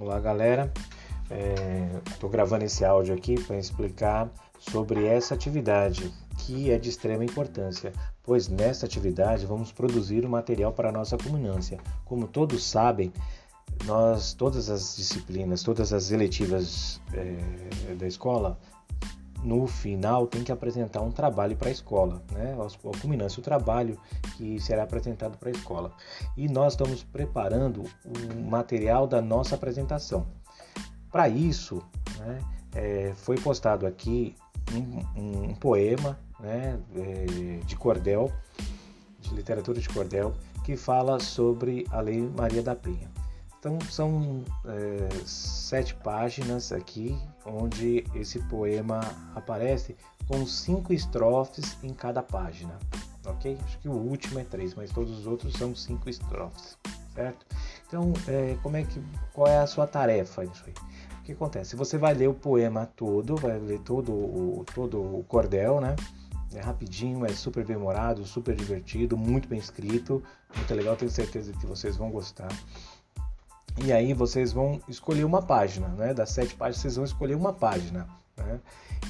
Olá, galera. Estou é, gravando esse áudio aqui para explicar sobre essa atividade que é de extrema importância, pois nessa atividade vamos produzir o material para a nossa culminância. Como todos sabem, nós todas as disciplinas, todas as eletivas é, da escola no final tem que apresentar um trabalho para a escola, né? A culminância, o trabalho que será apresentado para a escola. E nós estamos preparando o material da nossa apresentação. Para isso, né, é, foi postado aqui um, um, poema né, é, de cordel, de literatura de cordel, que fala sobre a Lei Maria da Penha. Então são é, sete páginas aqui onde esse poema aparece com cinco estrofes em cada página, ok? Acho que o último é três, mas todos os outros são cinco estrofes, certo? Então, é, como é que, qual é a sua tarefa nisso aí? O que acontece? Você vai ler o poema todo, vai ler todo o, todo o cordel, né? É rapidinho, é super bem memorado, super divertido, muito bem escrito, muito legal, tenho certeza que vocês vão gostar. E aí vocês vão escolher uma página, né? Das sete páginas vocês vão escolher uma página, né?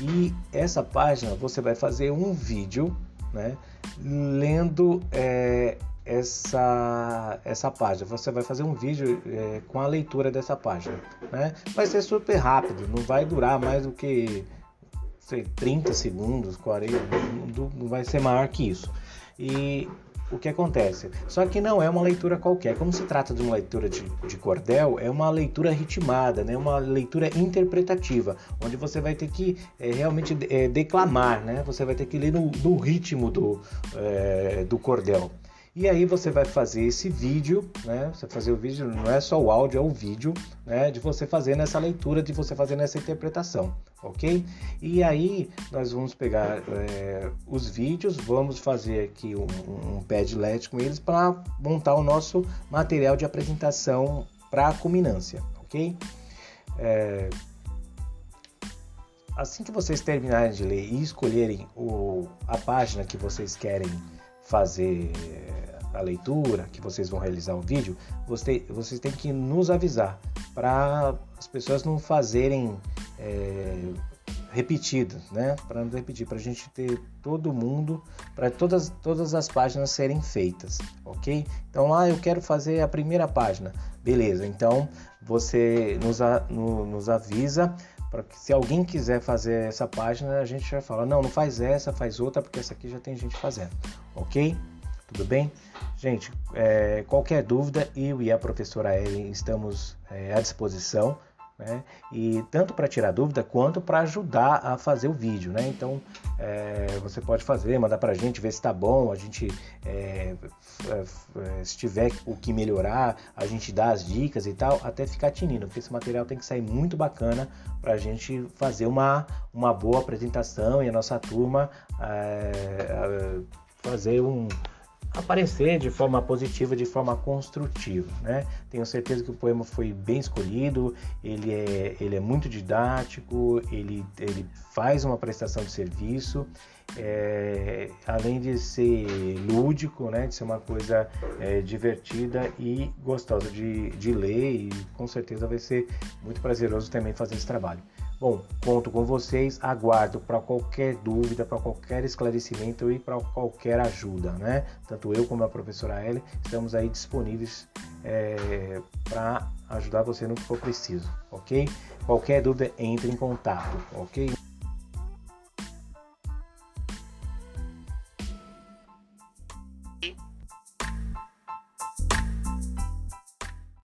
E essa página você vai fazer um vídeo, né? Lendo é, essa essa página. Você vai fazer um vídeo é, com a leitura dessa página, né? Vai ser super rápido, não vai durar mais do que sei, 30 segundos, 40, não, não vai ser maior que isso. E o que acontece. Só que não é uma leitura qualquer. Como se trata de uma leitura de, de cordel, é uma leitura ritmada, né? uma leitura interpretativa, onde você vai ter que é, realmente é, declamar, né? você vai ter que ler no, no ritmo do, é, do cordel. E aí você vai fazer esse vídeo, né? Você fazer o vídeo, não é só o áudio, é o vídeo, né? De você fazendo essa leitura, de você fazendo essa interpretação, ok? E aí nós vamos pegar é, os vídeos, vamos fazer aqui um, um padlet com eles para montar o nosso material de apresentação para a culminância, ok? É, assim que vocês terminarem de ler e escolherem o, a página que vocês querem fazer a leitura, que vocês vão realizar o vídeo, você, vocês têm que nos avisar para as pessoas não fazerem é, repetidas, né? Para não repetir, para a gente ter todo mundo, para todas, todas as páginas serem feitas, ok? Então ah, eu quero fazer a primeira página, beleza? Então você nos, a, no, nos avisa para que se alguém quiser fazer essa página, a gente já fala, não, não faz essa, faz outra, porque essa aqui já tem gente fazendo, ok? Tudo bem? Gente, é, qualquer dúvida, eu e a professora Ellen estamos é, à disposição, né? E tanto para tirar dúvida quanto para ajudar a fazer o vídeo, né? Então é, você pode fazer, mandar para a gente, ver se está bom, a gente é, é, se tiver o que melhorar, a gente dá as dicas e tal, até ficar tinindo, porque esse material tem que sair muito bacana para a gente fazer uma, uma boa apresentação e a nossa turma é, fazer um aparecer de forma positiva, de forma construtiva, né? Tenho certeza que o poema foi bem escolhido, ele é, ele é muito didático, ele, ele faz uma prestação de serviço, é, além de ser lúdico, né? De ser uma coisa é, divertida e gostosa de, de ler e com certeza vai ser muito prazeroso também fazer esse trabalho. Bom, conto com vocês, aguardo para qualquer dúvida, para qualquer esclarecimento e para qualquer ajuda, né? Tanto eu como a professora Ellie estamos aí disponíveis é, para ajudar você no que for preciso, ok? Qualquer dúvida, entre em contato, ok?